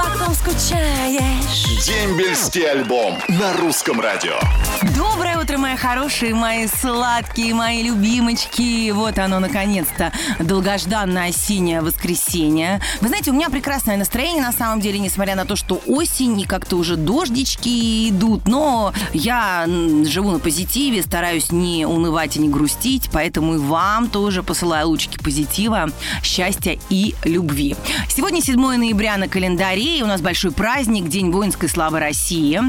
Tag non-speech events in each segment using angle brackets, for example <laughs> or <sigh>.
Потом скучаешь. Дембельский альбом на русском радио. Доброе утро, мои хорошие, мои сладкие, мои любимочки. Вот оно, наконец-то, долгожданное осеннее воскресенье. Вы знаете, у меня прекрасное настроение, на самом деле, несмотря на то, что осень и как-то уже дождички идут. Но я живу на позитиве, стараюсь не унывать и не грустить, поэтому и вам тоже посылаю лучики позитива, счастья и любви. Сегодня 7 ноября на календаре, и у нас большой праздник, День воинской славы России.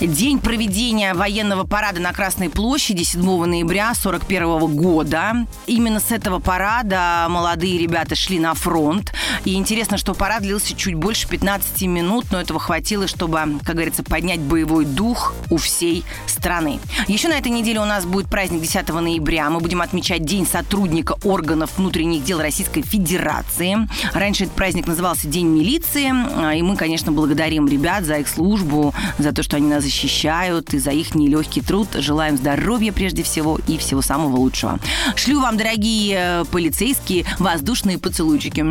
День проведения военного парада на Красной площади 7 ноября 41 года. Именно с этого парада молодые ребята шли на фронт. И интересно, что парад длился чуть больше 15 минут, но этого хватило, чтобы, как говорится, поднять боевой дух у всей страны. Еще на этой неделе у нас будет праздник 10 ноября. Мы будем отмечать День сотрудника органов внутренних дел Российской Федерации. Раньше этот праздник назывался День милиции. И мы, конечно, благодарим ребят за их службу, за то, что они нас защищают, и за их нелегкий труд. Желаем здоровья прежде всего и всего самого лучшего. Шлю вам, дорогие э, полицейские, воздушные поцелуйчики.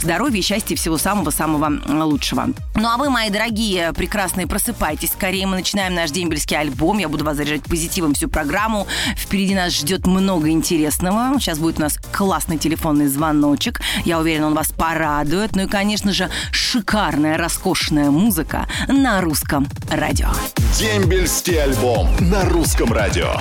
Здоровья, счастья всего самого-самого лучшего. Ну а вы, мои дорогие, прекрасные, просыпайтесь. Скорее мы начинаем наш дембельский альбом. Я буду вас заряжать позитивом всю программу. Впереди нас ждет много интересного. Сейчас будет у нас классный телефонный звоночек. Я уверена, он вас порадует. Ну и, конечно же, шикарная, роскошная музыка на русском радио. Дембельский альбом на русском радио.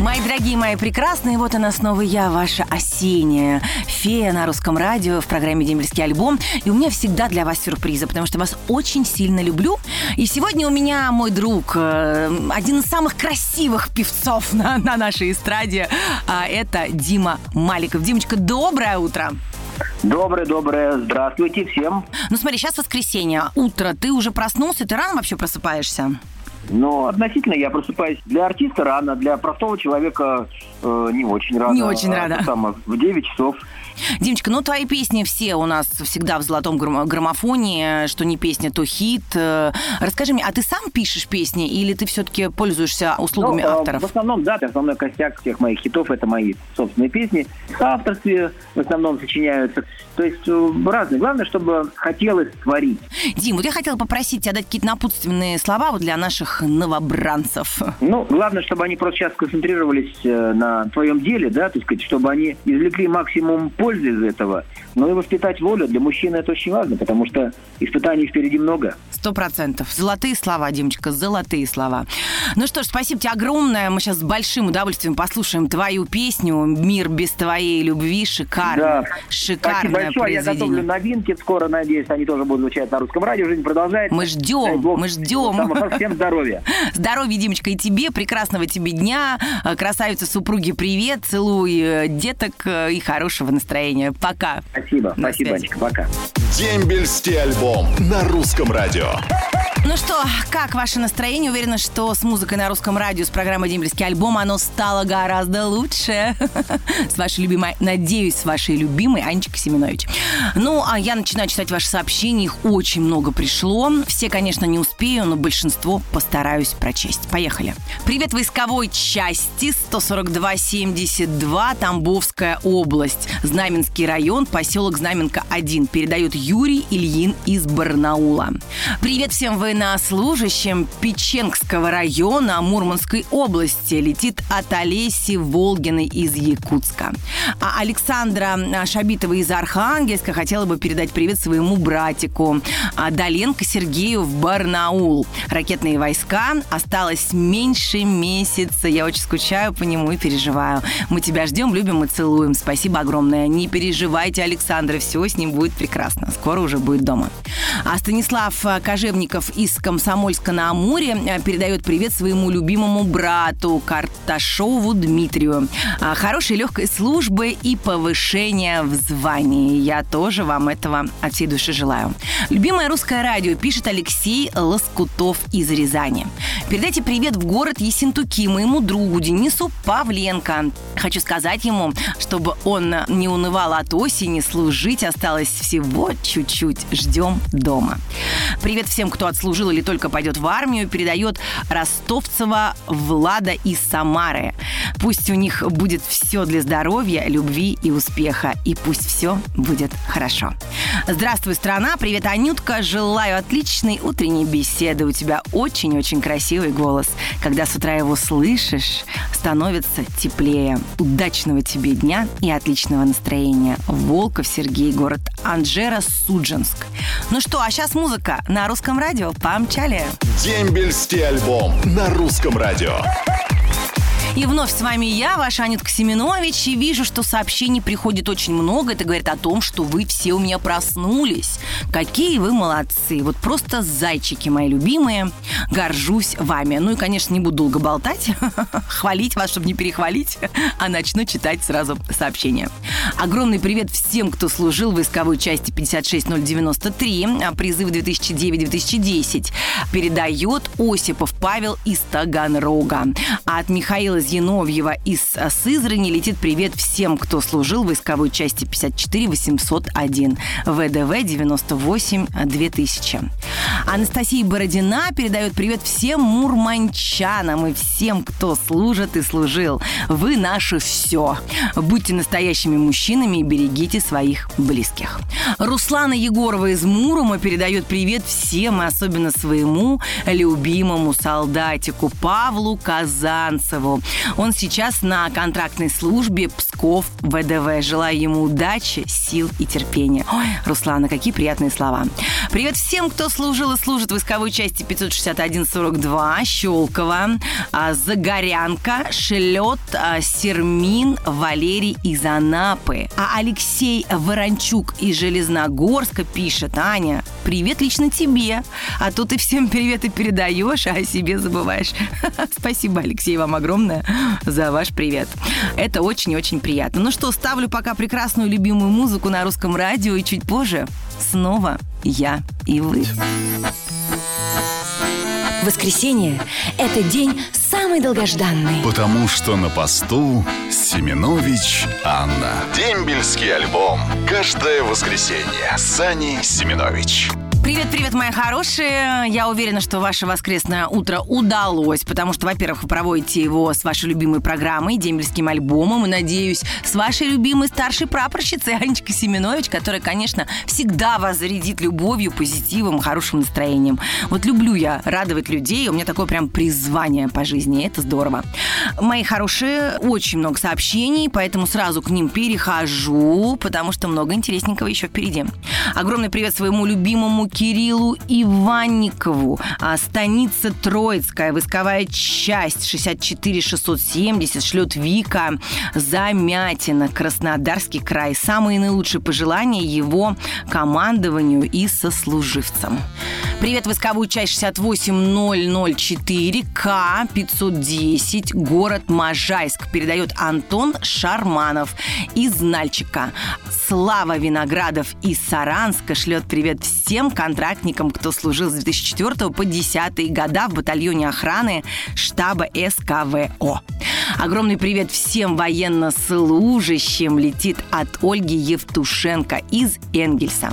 Мои дорогие, мои прекрасные, вот она снова я, ваша осенняя фея на русском радио в программе «Дембельский альбом». И у меня всегда для вас сюрпризы, потому что вас очень сильно люблю. И сегодня у меня мой друг, э, один из самых красивых певцов на, на нашей эстраде, а это Дима Маликов. Димочка, доброе утро! Доброе-доброе. Здравствуйте всем. Ну смотри, сейчас воскресенье, утро, ты уже проснулся, ты рано вообще просыпаешься? Но относительно я просыпаюсь для артиста рано, для простого человека э, не очень рано. Не очень рано. А, самое, в 9 часов. Димочка, ну твои песни все у нас всегда в золотом грам- граммофоне, что не песня, то хит. Э, Расскажи мне, а ты сам пишешь песни или ты все-таки пользуешься услугами Ну, э, авторов? В основном, да, основной костяк всех моих хитов это мои собственные песни. В авторстве в основном сочиняются. То есть э, разные. Главное, чтобы хотелось творить. Дим, вот я хотела попросить тебя дать какие-то напутственные слова вот для наших новобранцев. Ну, главное, чтобы они просто сейчас сконцентрировались э, на твоем деле, да, так сказать, чтобы они извлекли максимум пользы из этого. Ну и воспитать волю. Для мужчины это очень важно, потому что испытаний впереди много. Сто процентов. Золотые слова, Димочка, золотые слова. Ну что ж, спасибо тебе огромное. Мы сейчас с большим удовольствием послушаем твою песню «Мир без твоей любви». Шикарное, Да. шикарное Спасибо большое. Я готовлю новинки. Скоро, надеюсь, они тоже будут звучать на русском радио. Жизнь продолжается. Мы ждем, бог мы ждем. Всем здоровья. <laughs> Здоровья, Димочка, и тебе, прекрасного тебе дня. Красавица супруги, привет, целуй э, деток э, и хорошего настроения. Пока. Спасибо. На Спасибо. Анечка. Пока. Дембельский альбом на русском радио. Ну что, как ваше настроение? Уверена, что с музыкой на русском радио, с программой «Дембельский альбом» оно стало гораздо лучше. С вашей любимой, надеюсь, с вашей любимой Анечкой Семенович. Ну, а я начинаю читать ваши сообщения. Их очень много пришло. Все, конечно, не успею, но большинство постараюсь прочесть. Поехали. Привет войсковой части 142-72, Тамбовская область. Знаменский район, поселок Знаменка-1. Передает Юрий Ильин из Барнаула. Привет всем военнослужащим Печенгского района Мурманской области. Летит от Олеси Волгиной из Якутска. А Александра Шабитова из Архангельска хотела бы передать привет своему братику а, Доленко Сергею в Барнаул. Ракетные войска. Осталось меньше месяца. Я очень скучаю по нему и переживаю. Мы тебя ждем, любим и целуем. Спасибо огромное. Не переживайте, Александра, все с ним будет прекрасно. Скоро уже будет дома. А Станислав Кожевников из Комсомольска на Амуре а, передает привет своему любимому брату Карташову Дмитрию. А, Хорошей легкой службы и повышения в звании. Я тоже вам этого от всей души желаю. Любимое русское радио, пишет Алексей Лоскутов из Рязани. Передайте привет в город Ессентуки моему другу Денису Павленко. Хочу сказать ему, чтобы он не унывал от осени, служить осталось всего чуть-чуть. Ждем дома. Привет всем, кто отслужил служил или только пойдет в армию, передает Ростовцева Влада из Самары. Пусть у них будет все для здоровья, любви и успеха. И пусть все будет хорошо. Здравствуй, страна. Привет, Анютка. Желаю отличной утренней беседы. У тебя очень-очень красивый голос. Когда с утра его слышишь, становится теплее. Удачного тебе дня и отличного настроения. Волков Сергей, город Анжера, Судженск. Ну что, а сейчас музыка на русском радио. Помчали. Дембельский альбом на русском радио. И вновь с вами я, ваша Анютка Семенович, и вижу, что сообщений приходит очень много. Это говорит о том, что вы все у меня проснулись. Какие вы молодцы. Вот просто зайчики мои любимые. Горжусь вами. Ну и, конечно, не буду долго болтать, <laughs> хвалить вас, чтобы не перехвалить, а начну читать сразу сообщения. Огромный привет всем, кто служил в войсковой части 56093, а призыв 2009-2010. Передает Осипов Павел из Таганрога. А от Михаила Зиновьева из Сызрани летит привет всем, кто служил в войсковой части 54 801, ВДВ 98 2000. Анастасия Бородина передает привет всем мурманчанам и всем, кто служит и служил. Вы наше все. Будьте настоящими мужчинами и берегите своих близких. Руслана Егорова из Мурома передает привет всем, и особенно своему любимому солдатику Павлу Казанцеву. Он сейчас на контрактной службе Псков ВДВ. Желаю ему удачи, сил и терпения. Ой, Руслана, какие приятные слова. Привет всем, кто служил и служит в войсковой части 561-42, Щелково, а, Загорянка, Шлет, а, Сермин, Валерий из Анапы. А Алексей Ворончук из Железногорска пишет, Аня, привет лично тебе. А то ты всем <laughs> приветы передаешь, а о себе забываешь. <laughs> Спасибо, Алексей, вам огромное за ваш привет. Это очень-очень приятно. Ну что, ставлю пока прекрасную любимую музыку на русском радио, и чуть позже снова я и вы. Воскресенье – это день самый долгожданный. Потому что на посту Семенович Анна. Дембельский альбом. Каждое воскресенье. Сани Семенович. Привет-привет, мои хорошие. Я уверена, что ваше воскресное утро удалось, потому что, во-первых, вы проводите его с вашей любимой программой, дембельским альбомом, и, надеюсь, с вашей любимой старшей прапорщицей Анечкой Семенович, которая, конечно, всегда вас зарядит любовью, позитивом, хорошим настроением. Вот люблю я радовать людей, у меня такое прям призвание по жизни, это здорово. Мои хорошие, очень много сообщений, поэтому сразу к ним перехожу, потому что много интересненького еще впереди. Огромный привет своему любимому Кириллу Иванникову. А, станица Троицкая, войсковая часть 64 670 шлет Вика Замятина, Краснодарский край. Самые наилучшие пожелания его командованию и сослуживцам. Привет, войсковую часть 68004 К 510 город Можайск передает Антон Шарманов из Нальчика. Слава Виноградов из Саранска шлет привет всем контрактникам, кто служил с 2004 по 2010 года в батальоне охраны штаба СКВО. Огромный привет всем военнослужащим летит от Ольги Евтушенко из Энгельса.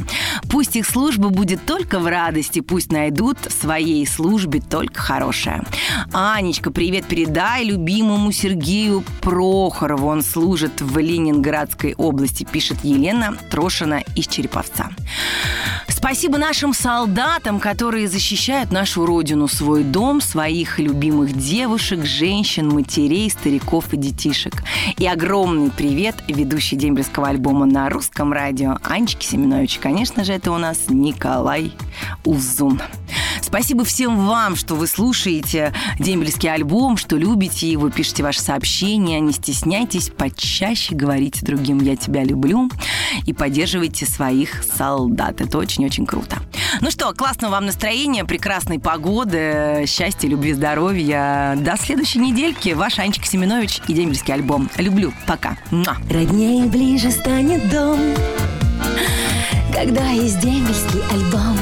Пусть их служба будет только в радости, пусть найдут в своей службе только хорошее. Анечка, привет передай любимому Сергею Прохорову. Он служит в Ленинградской области, пишет Елена Трошина из Череповца. Спасибо нашим солдатам, которые защищают нашу родину, свой дом, своих любимых девушек, женщин, матерей, стариков и детишек. И огромный привет ведущей дембельского альбома на русском радио Анечке Семенович. Конечно же, это у нас Николай Узун. Спасибо всем вам, что вы слушаете дембельский альбом, что любите его, пишите ваши сообщения, не стесняйтесь, почаще говорите другим «я тебя люблю» и поддерживайте своих солдат. Это очень-очень круто. Ну что, классного вам настроения, прекрасной погоды, счастья, любви, здоровья. До следующей недельки. Ваш Анечка Семенович и дембельский альбом. Люблю. Пока. Муа. Роднее ближе станет дом, когда есть дембельский альбом.